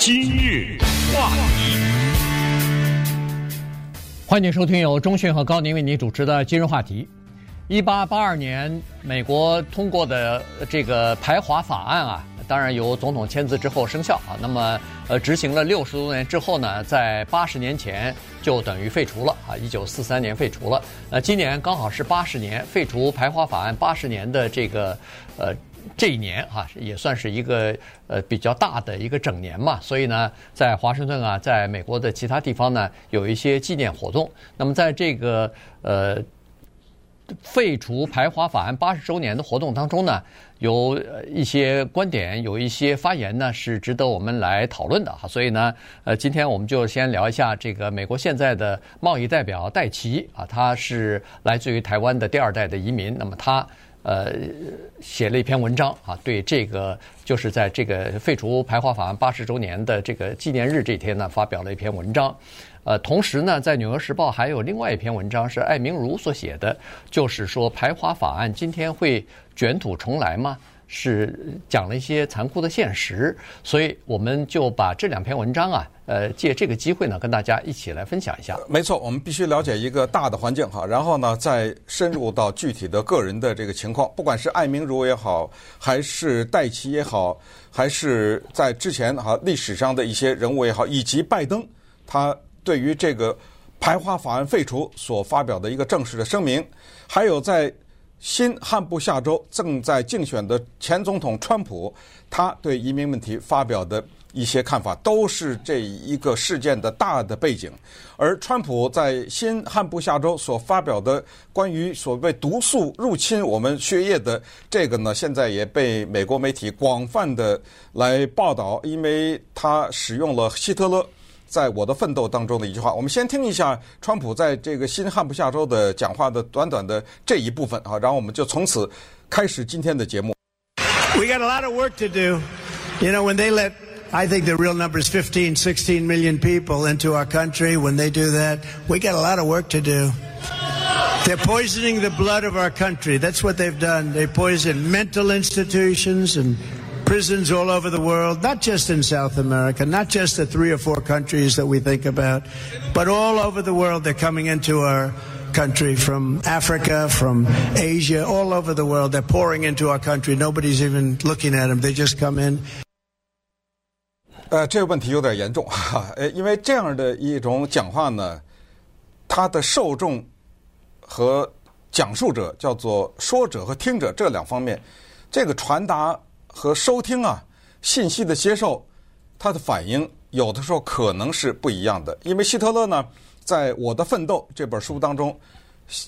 今日话题，欢迎收听由中讯和高宁为你主持的今日话题。一八八二年，美国通过的这个排华法案啊，当然由总统签字之后生效啊。那么，呃，执行了六十多年之后呢，在八十年前就等于废除了啊。一九四三年废除了。呃，今年刚好是八十年，废除排华法案八十年的这个呃这一年哈、啊，也算是一个呃比较大的一个整年嘛。所以呢，在华盛顿啊，在美国的其他地方呢，有一些纪念活动。那么，在这个呃。废除排华法案八十周年的活动当中呢，有一些观点，有一些发言呢，是值得我们来讨论的哈。所以呢，呃，今天我们就先聊一下这个美国现在的贸易代表戴琪啊，他是来自于台湾的第二代的移民。那么他呃写了一篇文章啊，对这个就是在这个废除排华法案八十周年的这个纪念日这天呢，发表了一篇文章。呃，同时呢，在《纽约时报》还有另外一篇文章是艾明如所写的，就是说排华法案今天会卷土重来吗？是讲了一些残酷的现实，所以我们就把这两篇文章啊，呃，借这个机会呢，跟大家一起来分享一下。没错，我们必须了解一个大的环境哈，然后呢，再深入到具体的个人的这个情况，不管是艾明如也好，还是戴琪也好，还是在之前哈历史上的一些人物也好，以及拜登他。对于这个排华法案废除所发表的一个正式的声明，还有在新罕布夏州正在竞选的前总统川普，他对移民问题发表的一些看法，都是这一个事件的大的背景。而川普在新罕布夏州所发表的关于所谓毒素入侵我们血液的这个呢，现在也被美国媒体广泛的来报道，因为他使用了希特勒。在我的奋斗当中的一句话，我们先听一下川普在这个新罕布夏州的讲话的短短的这一部分啊，然后我们就从此开始今天的节目。We got a lot of work to do. You know, when they let, I think the real number is 15, 16 million people into our country, when they do that, we got a lot of work to do. They're poisoning the blood of our country. That's what they've done. They poison mental institutions and prisons all over the world, not just in South America, not just the three or four countries that we think about, but all over the world. They're coming into our country from Africa, from Asia, all over the world. They're pouring into our country. Nobody's even looking at them. They just come in. 呃，这个问题有点严重哈，呃，因为这样的一种讲话呢，它的受众和讲述者叫做说者和听者这两方面，这个传达。 和收听啊，信息的接受，他的反应有的时候可能是不一样的。因为希特勒呢，在我的奋斗这本书当中，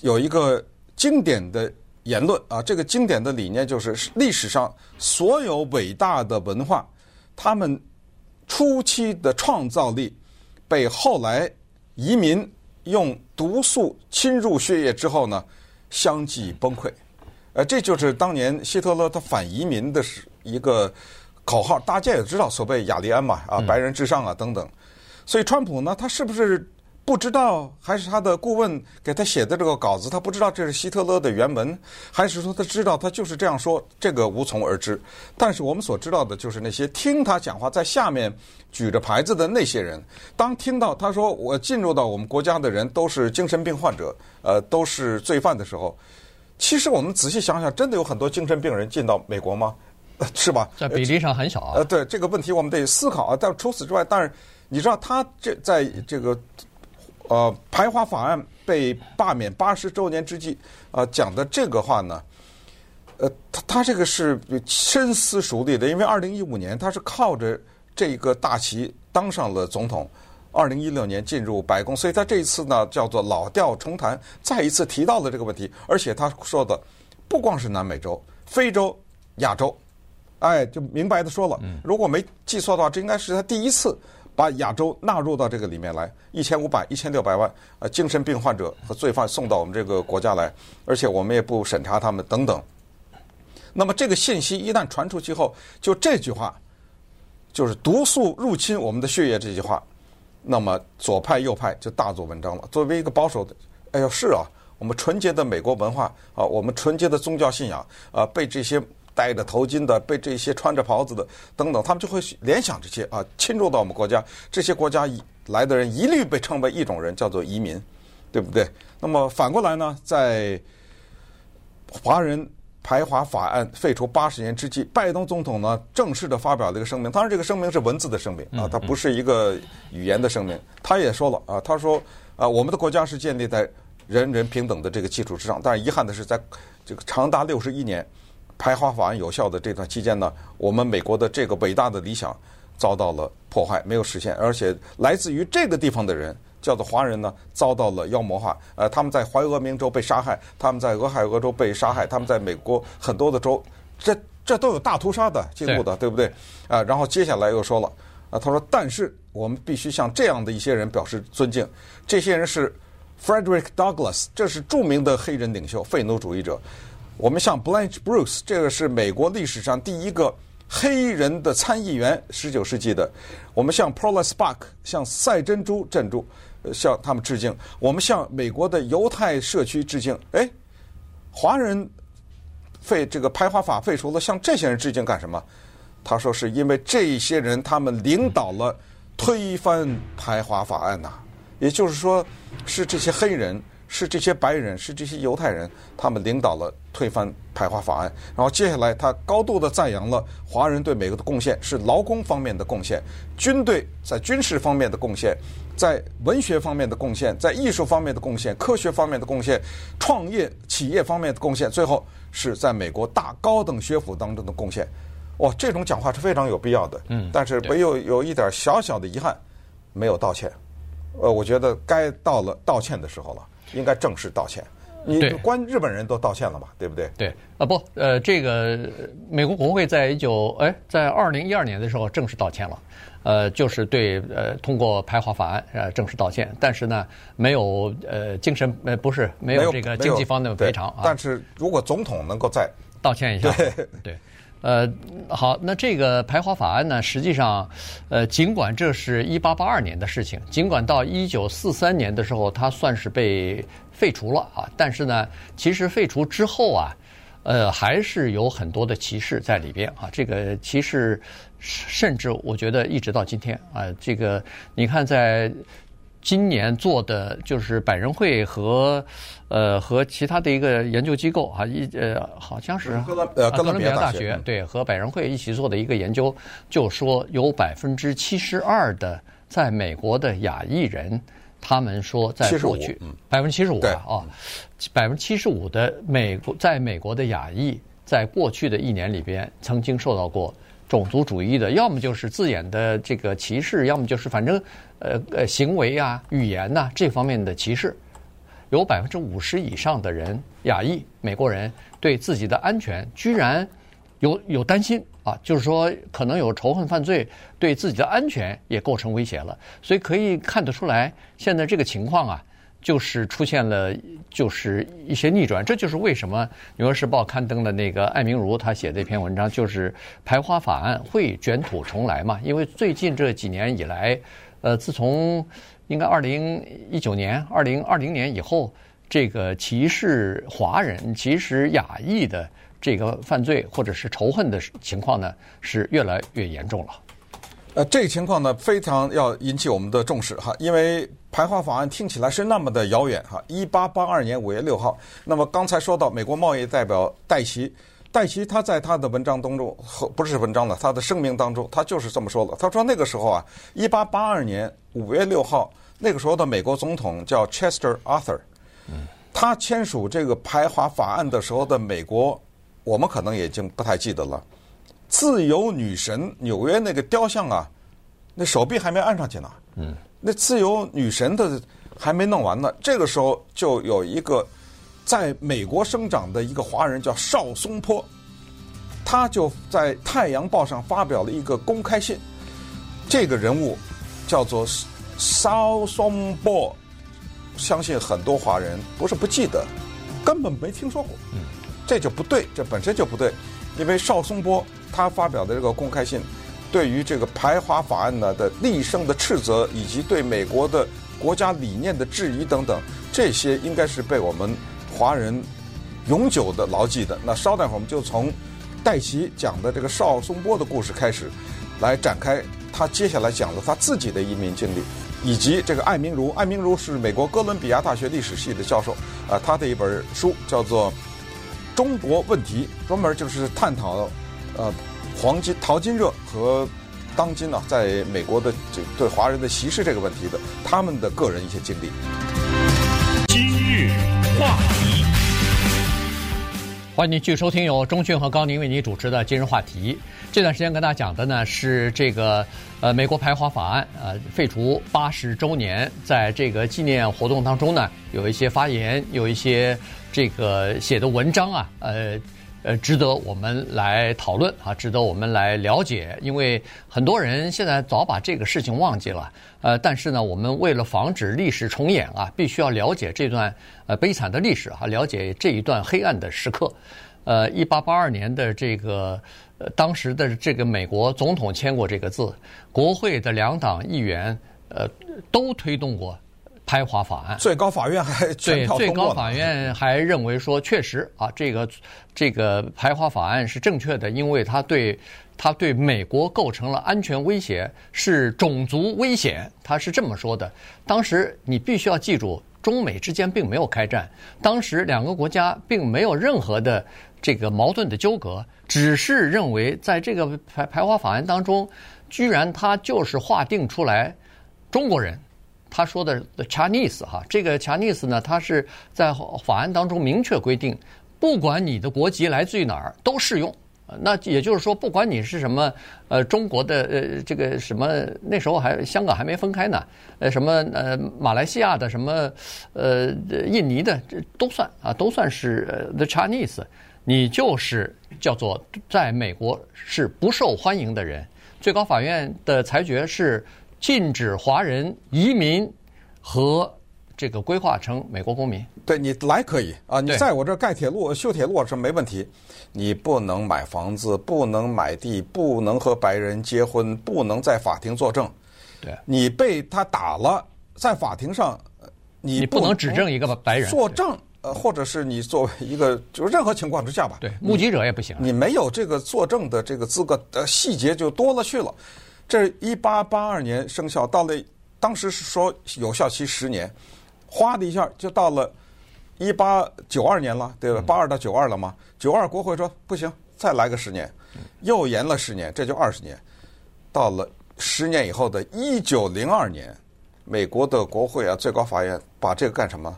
有一个经典的言论啊，这个经典的理念就是历史上所有伟大的文化，他们初期的创造力被后来移民用毒素侵入血液之后呢，相继崩溃。呃，这就是当年希特勒他反移民的时。一个口号，大家也知道，所谓雅利安嘛，啊，白人至上啊，等等。所以，川普呢，他是不是不知道，还是他的顾问给他写的这个稿子，他不知道这是希特勒的原文，还是说他知道，他就是这样说？这个无从而知。但是我们所知道的就是那些听他讲话，在下面举着牌子的那些人，当听到他说我进入到我们国家的人都是精神病患者，呃，都是罪犯的时候，其实我们仔细想想，真的有很多精神病人进到美国吗？是吧？在比例上很小啊。呃，对这个问题我们得思考啊。但除此之外，但是你知道他这在这个呃排华法案被罢免八十周年之际啊、呃、讲的这个话呢，呃，他他这个是深思熟虑的，因为二零一五年他是靠着这个大旗当上了总统，二零一六年进入白宫，所以他这一次呢叫做老调重弹，再一次提到了这个问题，而且他说的不光是南美洲、非洲、亚洲。哎，就明白的说了，如果没记错的话，这应该是他第一次把亚洲纳入到这个里面来，一千五百、一千六百万呃精神病患者和罪犯送到我们这个国家来，而且我们也不审查他们等等。那么这个信息一旦传出去后，就这句话，就是毒素入侵我们的血液这句话，那么左派右派就大做文章了。作为一个保守的，哎呦是啊，我们纯洁的美国文化啊，我们纯洁的宗教信仰啊，被这些。戴着头巾的，被这些穿着袍子的等等，他们就会联想这些啊，侵入到我们国家，这些国家来的人一律被称为一种人，叫做移民，对不对？那么反过来呢，在华人排华法案废除八十年之际，拜登总统呢正式的发表了一个声明。当然，这个声明是文字的声明啊，它不是一个语言的声明。他也说了啊，他说啊，我们的国家是建立在人人平等的这个基础之上。但是遗憾的是，在这个长达六十一年排华法案有效的这段期间呢，我们美国的这个伟大的理想遭到了破坏，没有实现，而且来自于这个地方的人。叫做华人呢，遭到了妖魔化。呃，他们在怀俄明州被杀害，他们在俄亥俄州被杀害，他们在美国很多的州，这这都有大屠杀的记录的，对，不对？啊，然后接下来又说了，啊，他说，但是我们必须向这样的一些人表示尊敬。这些人是 Frederick Douglass，这是著名的黑人领袖、废奴主义者。我们向 Blanche Bruce，这个是美国历史上第一个黑人的参议员，十九世纪的。我们向 Pearl Spark，向赛珍珠镇住。向他们致敬，我们向美国的犹太社区致敬。哎，华人废这个排华法废除了，向这些人致敬干什么？他说是因为这些人他们领导了推翻排华法案呐，也就是说是这些黑人。是这些白人，是这些犹太人，他们领导了推翻排华法案。然后接下来，他高度的赞扬了华人对美国的贡献，是劳工方面的贡献，军队在军事方面的贡献，在文学方面的贡献，在艺术方面的贡献，科学方面的贡献，创业企业方面的贡献，最后是在美国大高等学府当中的贡献。哇，这种讲话是非常有必要的。嗯，但是唯有有一点小小的遗憾，没有道歉。呃，我觉得该到了道歉的时候了。应该正式道歉，你关日本人都道歉了嘛？对不对？对啊，不，呃，这个美国国会在一九哎，在二零一二年的时候正式道歉了，呃，就是对呃通过排华法案呃正式道歉，但是呢，没有呃精神呃不是没有这个经济方面的赔偿啊。但是如果总统能够再道歉一下，对对。呃，好，那这个排华法案呢，实际上，呃，尽管这是一八八二年的事情，尽管到一九四三年的时候，它算是被废除了啊，但是呢，其实废除之后啊，呃，还是有很多的歧视在里边啊。这个歧视，甚至我觉得一直到今天啊，这个你看在。今年做的就是百人会和，呃和其他的一个研究机构啊一呃好像是哥伦呃哥伦比亚大学对和百人会一起做的一个研究，就说有百分之七十二的在美国的亚裔人，他们说在过去百分之七十五啊，百分之七十五的美国在美国的亚裔在过去的一年里边曾经受到过。种族主义的，要么就是字眼的这个歧视，要么就是反正，呃呃，行为啊、语言呐、这方面的歧视，有百分之五十以上的人，亚裔美国人对自己的安全居然有有担心啊，就是说可能有仇恨犯罪，对自己的安全也构成威胁了，所以可以看得出来，现在这个情况啊。就是出现了，就是一些逆转，这就是为什么《纽约时报》刊登的那个艾明如他写的一篇文章，就是排华法案会卷土重来嘛？因为最近这几年以来，呃，自从应该二零一九年、二零二零年以后，这个歧视华人、歧视亚裔的这个犯罪或者是仇恨的情况呢，是越来越严重了。呃，这个情况呢，非常要引起我们的重视哈，因为排华法案听起来是那么的遥远哈。一八八二年五月六号，那么刚才说到美国贸易代表戴奇，戴奇他在他的文章当中和不是文章了，他的声明当中，他就是这么说的。他说那个时候啊，一八八二年五月六号，那个时候的美国总统叫 Chester Arthur，他签署这个排华法案的时候的美国，我们可能已经不太记得了。自由女神纽约那个雕像啊，那手臂还没按上去呢。嗯，那自由女神的还没弄完呢。这个时候就有一个在美国生长的一个华人叫邵松坡，他就在《太阳报》上发表了一个公开信。这个人物叫做邵松坡，相信很多华人不是不记得，根本没听说过。嗯，这就不对，这本身就不对，因为邵松波。他发表的这个公开信，对于这个排华法案呢的厉声的斥责，以及对美国的国家理念的质疑等等，这些应该是被我们华人永久的牢记的。那稍待会儿，我们就从戴琪讲的这个邵松波的故事开始，来展开他接下来讲的他自己的移民经历，以及这个艾明如，艾明如是美国哥伦比亚大学历史系的教授，啊，他的一本书叫做《中国问题》，专门就是探讨，呃，黄金淘金热和当今呢、在美国的这对华人的歧视这个问题的他们的个人一些经历。今日话题。欢迎您继续收听由中讯和高宁为您主持的今日话题。这段时间跟大家讲的呢是这个呃美国排华法案呃废除八十周年，在这个纪念活动当中呢有一些发言，有一些这个写的文章啊呃。呃，值得我们来讨论啊，值得我们来了解，因为很多人现在早把这个事情忘记了。呃，但是呢，我们为了防止历史重演啊，必须要了解这段呃悲惨的历史啊，了解这一段黑暗的时刻。呃，一八八二年的这个呃当时的这个美国总统签过这个字，国会的两党议员呃都推动过。排华法案，最高法院还对最高法院还认为说，确实啊，这个这个排华法案是正确的，因为它对它对美国构成了安全威胁，是种族危险，他是这么说的。当时你必须要记住，中美之间并没有开战，当时两个国家并没有任何的这个矛盾的纠葛，只是认为在这个排排华法案当中，居然他就是划定出来中国人。他说的 Chinese 哈，这个 Chinese 呢，他是在法案当中明确规定，不管你的国籍来自于哪儿都适用。那也就是说，不管你是什么呃中国的呃这个什么那时候还香港还没分开呢，呃什么呃马来西亚的什么呃印尼的这都算啊，都算是 the Chinese，你就是叫做在美国是不受欢迎的人。最高法院的裁决是。禁止华人移民和这个规划成美国公民。对，你来可以啊，你在我这盖铁路、修铁路是没问题。你不能买房子，不能买地，不能和白人结婚，不能在法庭作证。对，你被他打了，在法庭上，你不你不能指证一个白人作证，呃，或者是你作为一个，就是任何情况之下吧。对，目击者也不行。你没有这个作证的这个资格，呃细节就多了去了。这一八八二年生效，到了当时是说有效期十年，哗的一下就到了一八九二年了，对吧？八二到九二了嘛？九二国会说不行，再来个十年，又延了十年，这就二十年。到了十年以后的一九零二年，美国的国会啊，最高法院把这个干什么？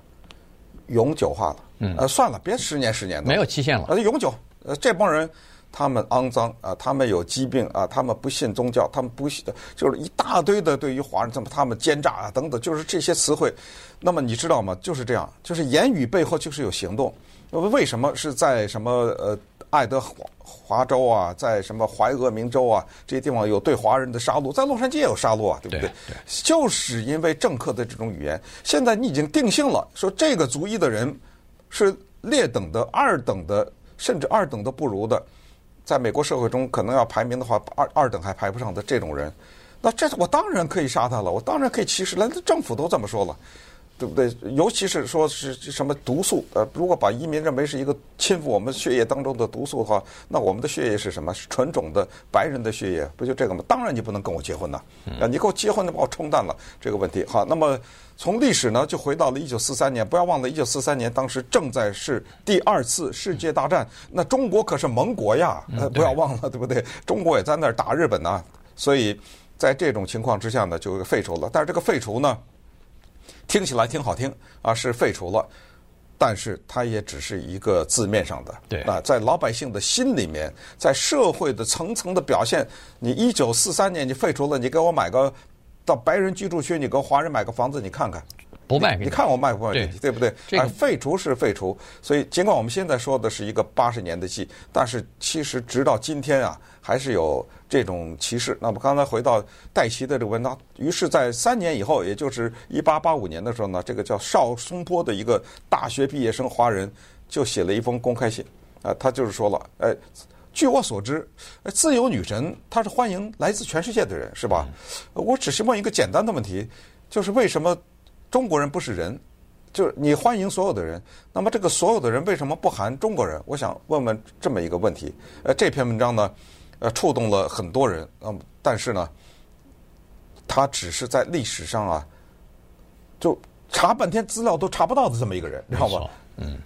永久化了。嗯，呃，算了，别十年十年的，没有期限了。呃，永久。呃，这帮人。他们肮脏啊，他们有疾病啊，他们不信宗教，他们不信的，就是一大堆的对于华人，怎么他们奸诈啊等等，就是这些词汇。那么你知道吗？就是这样，就是言语背后就是有行动。为什么是在什么呃爱德华华州啊，在什么怀俄明州啊这些地方有对华人的杀戮，在洛杉矶也有杀戮啊，对不对？对对，就是因为政客的这种语言，现在你已经定性了，说这个族裔的人是劣等的、二等的，甚至二等都不如的。在美国社会中，可能要排名的话，二二等还排不上的这种人，那这我当然可以杀他了，我当然可以歧视了。那政府都这么说了，对不对？尤其是说是什么毒素，呃，如果把移民认为是一个侵入我们血液当中的毒素的话，那我们的血液是什么？是纯种的白人的血液，不就这个吗？当然你不能跟我结婚呐，啊，你跟我结婚，就把我冲淡了这个问题。好，那么。从历史呢，就回到了一九四三年。不要忘了，一九四三年当时正在是第二次世界大战，那中国可是盟国呀，呃，不要忘了，对不对？中国也在那儿打日本呢。所以在这种情况之下呢，就废除了。但是这个废除呢，听起来挺好听啊，是废除了，但是它也只是一个字面上的。对啊，在老百姓的心里面，在社会的层层的表现，你一九四三年你废除了，你给我买个。到白人居住区，你给华人买个房子，你看看，不卖给你，你看我卖不卖给你，对不对？这个、啊，废除是废除，所以尽管我们现在说的是一个八十年的戏，但是其实直到今天啊，还是有这种歧视。那么刚才回到戴西的这个文章，于是，在三年以后，也就是一八八五年的时候呢，这个叫邵松坡的一个大学毕业生华人，就写了一封公开信，啊，他就是说了，哎。据我所知，自由女神她是欢迎来自全世界的人，是吧？我只是问一个简单的问题，就是为什么中国人不是人，就是你欢迎所有的人，那么这个所有的人为什么不含中国人？我想问问这么一个问题。呃，这篇文章呢，呃，触动了很多人，嗯，但是呢，他只是在历史上啊，就查半天资料都查不到的这么一个人，你知道吗？嗯，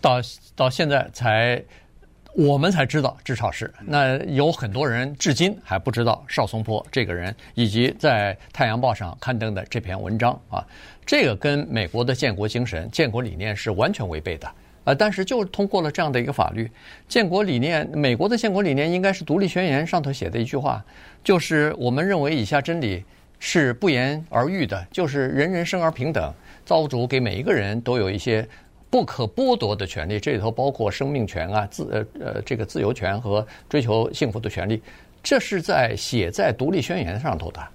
到到现在才。我们才知道，至少是那有很多人至今还不知道邵松坡这个人，以及在《太阳报》上刊登的这篇文章啊，这个跟美国的建国精神、建国理念是完全违背的啊。但是就通过了这样的一个法律，建国理念，美国的建国理念应该是《独立宣言》上头写的一句话，就是我们认为以下真理是不言而喻的，就是人人生而平等，造物主给每一个人都有一些。不可剥夺的权利，这里头包括生命权啊，自呃呃这个自由权和追求幸福的权利，这是在写在独立宣言上头的。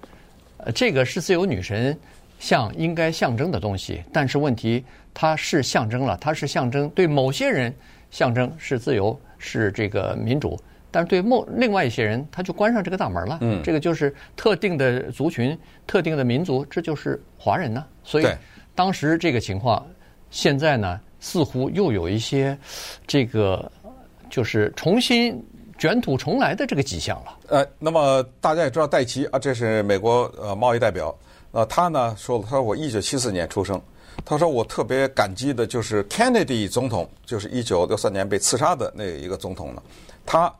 呃，这个是自由女神像应该象征的东西，但是问题它是象征了，它是象征对某些人象征是自由是这个民主，但是对某另外一些人他就关上这个大门了。嗯，这个就是特定的族群、特定的民族，这就是华人呢。所以当时这个情况，现在呢？似乎又有一些这个就是重新卷土重来的这个迹象了。呃，那么大家也知道戴奇啊，这是美国呃贸易代表。呃，他呢说了，他说我一九七四年出生，他说我特别感激的就是 Kennedy 总统，就是一九六三年被刺杀的那一个总统呢。他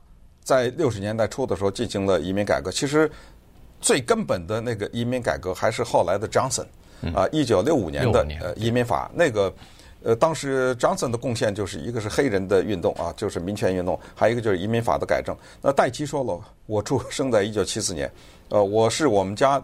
在六十年代初的时候进行了移民改革，其实最根本的那个移民改革还是后来的 Johnson 啊，一九六五年的呃移民法那个。呃，当时 Johnson 的贡献就是一个是黑人的运动啊，就是民权运动，还有一个就是移民法的改正。那戴奇说了，我出 生在一九七四年，呃，我是我们家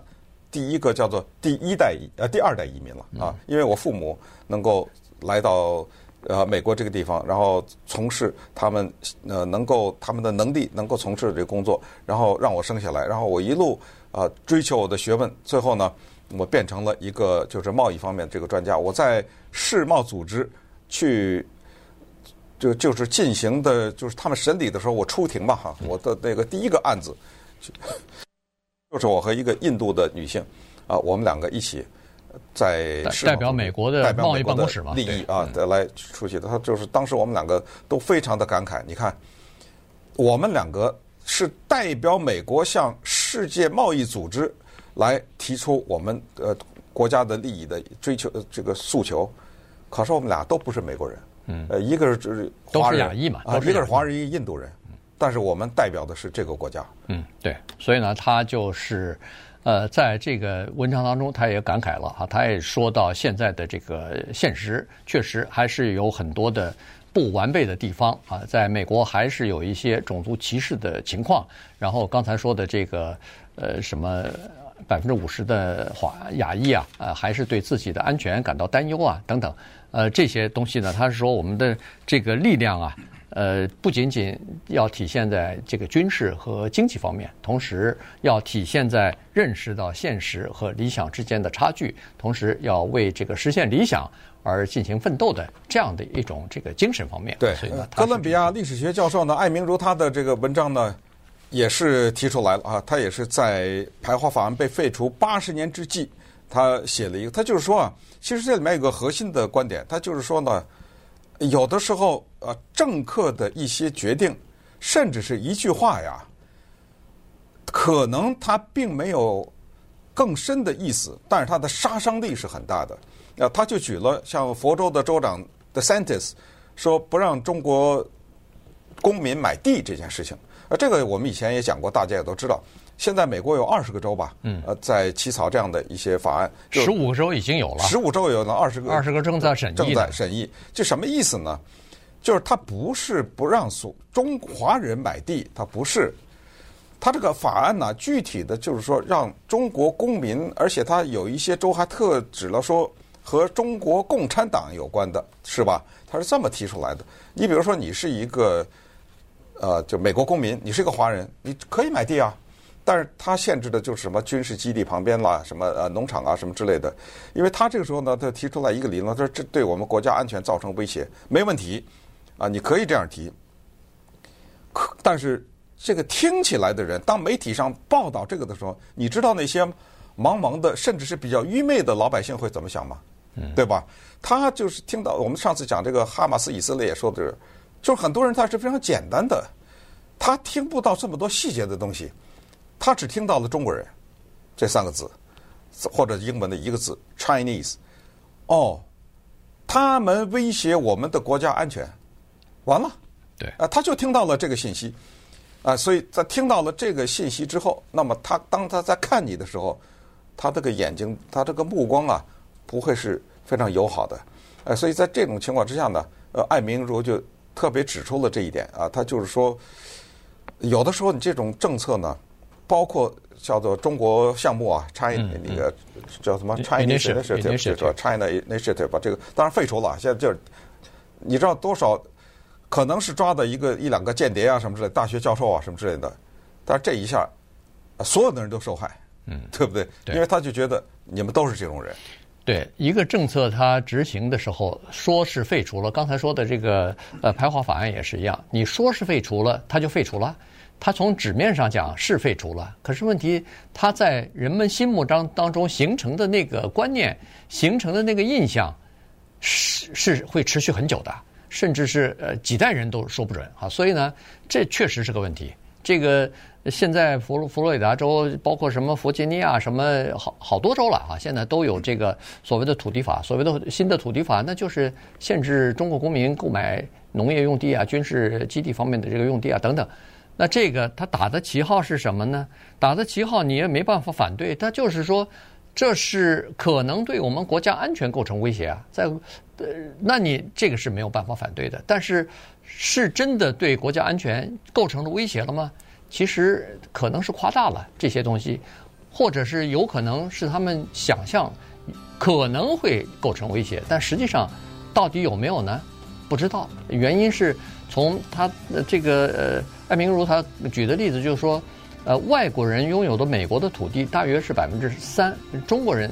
第一个叫做第一代呃第二代移民了啊，因为我父母能够来到呃美国这个地方，然后从事他们呃能够他们的能力能够从事这个工作，然后让我生下来，然后我一路啊、呃、追求我的学问，最后呢。我变成了一个就是贸易方面这个专家。我在世贸组织去就就是进行的，就是他们审理的时候，我出庭吧哈。我的那个第一个案子，就是我和一个印度的女性啊，我们两个一起在代表美国的贸易办公室嘛利益啊来出席的。他就是当时我们两个都非常的感慨。你看，我们两个是代表美国向世界贸易组织。来提出我们呃国家的利益的追求这个诉求，可是我们俩都不是美国人，嗯，呃，一个是就是华人亚裔嘛，啊，一个是华人，一个印度人，但是我们代表的是这个国家，嗯，对，所以呢，他就是呃，在这个文章当中，他也感慨了哈，他也说到现在的这个现实确实还是有很多的不完备的地方啊，在美国还是有一些种族歧视的情况，然后刚才说的这个呃什么。百分之五十的华亚裔啊，呃，还是对自己的安全感到担忧啊，等等，呃，这些东西呢，他是说我们的这个力量啊，呃，不仅仅要体现在这个军事和经济方面，同时要体现在认识到现实和理想之间的差距，同时要为这个实现理想而进行奋斗的这样的一种这个精神方面。对，所以呢，哥伦比亚历史学教授呢，艾明如他的这个文章呢。也是提出来了啊，他也是在排华法案被废除八十年之际，他写了一个，他就是说啊，其实这里面有个核心的观点，他就是说呢，有的时候呃，政客的一些决定，甚至是一句话呀，可能他并没有更深的意思，但是他的杀伤力是很大的。啊，他就举了像佛州的州长 DeSantis 说不让中国公民买地这件事情。呃，这个我们以前也讲过，大家也都知道。现在美国有二十个州吧，嗯，呃，在起草这样的一些法案，十五个州已经有了，十五州有呢，二十个，二十个正在审议，正在审议。这什么意思呢？就是他不是不让所中华人买地，他不是。他这个法案呢，具体的就是说让中国公民，而且他有一些州还特指了说和中国共产党有关的，是吧？他是这么提出来的。你比如说，你是一个。呃，就美国公民，你是一个华人，你可以买地啊，但是他限制的就是什么军事基地旁边啦，什么呃农场啊，什么之类的。因为他这个时候呢，他提出来一个理论，他说这对我们国家安全造成威胁，没问题啊，你可以这样提。可但是这个听起来的人，当媒体上报道这个的时候，你知道那些茫茫的，甚至是比较愚昧的老百姓会怎么想吗？对吧？他就是听到我们上次讲这个哈马斯以色列也说的，就是很多人他是非常简单的，他听不到这么多细节的东西，他只听到了中国人这三个字，或者英文的一个字 Chinese。哦，他们威胁我们的国家安全，完了。对啊，他就听到了这个信息，啊，所以在听到了这个信息之后，那么他当他在看你的时候，他这个眼睛，他这个目光啊，不会是非常友好的，呃，所以在这种情况之下呢，呃，艾明如就特别指出了这一点啊，他就是说，有的时候你这种政策呢，包括叫做中国项目啊，China 那个叫什么 Chinese Initiative，China Initiative 把这个当然废除了，现在就是你知道多少？可能是抓的一个一两个间谍啊，什么之类，大学教授啊，什么之类的。但是这一下，所有的人都受害，嗯，对不对？对，因为他就觉得你们都是这种人。对，一个政策它执行的时候说是废除了，刚才说的这个呃排华法案也是一样，你说是废除了，它就废除了。它从纸面上讲是废除了，可是问题它在人们心目当当中形成的那个观念，形成的那个印象，是是会持续很久的。甚至是呃几代人都说不准啊，所以呢，这确实是个问题。这个现在佛罗佛罗里达州，包括什么弗吉尼亚，什么好好多州了啊，现在都有这个所谓的土地法，所谓的新的土地法，那就是限制中国公民购买农业用地啊、军事基地方面的这个用地啊等等。那这个他打的旗号是什么呢？打的旗号你也没办法反对，他就是说。这是可能对我们国家安全构成威胁啊，在呃，那你这个是没有办法反对的。但是，是真的对国家安全构成了威胁了吗？其实可能是夸大了这些东西，或者是有可能是他们想象可能会构成威胁，但实际上到底有没有呢？不知道。原因是从他这个呃艾明如他举的例子就是说。呃，外国人拥有的美国的土地大约是百分之三，中国人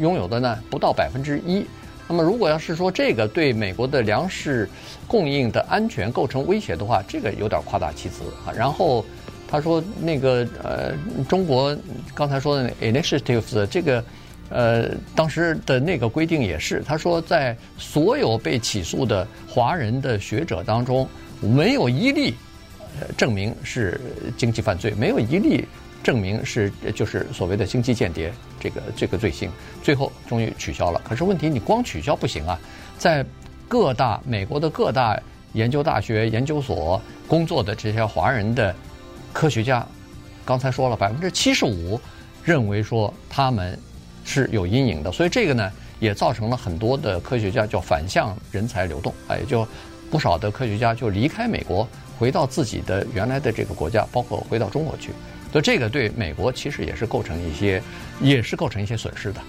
拥有的呢不到百分之一。那么，如果要是说这个对美国的粮食供应的安全构成威胁的话，这个有点夸大其词啊。然后他说那个呃，中国刚才说的 initiatives 这个呃，当时的那个规定也是，他说在所有被起诉的华人的学者当中，没有一例。证明是经济犯罪，没有一例证明是就是所谓的星际间谍这个这个罪行，最后终于取消了。可是问题你光取消不行啊，在各大美国的各大研究大学研究所工作的这些华人的科学家，刚才说了百分之七十五认为说他们是有阴影的，所以这个呢也造成了很多的科学家叫反向人才流动，哎，就不少的科学家就离开美国。回到自己的原来的这个国家，包括回到中国去，所以这个对美国其实也是构成一些，也是构成一些损失的。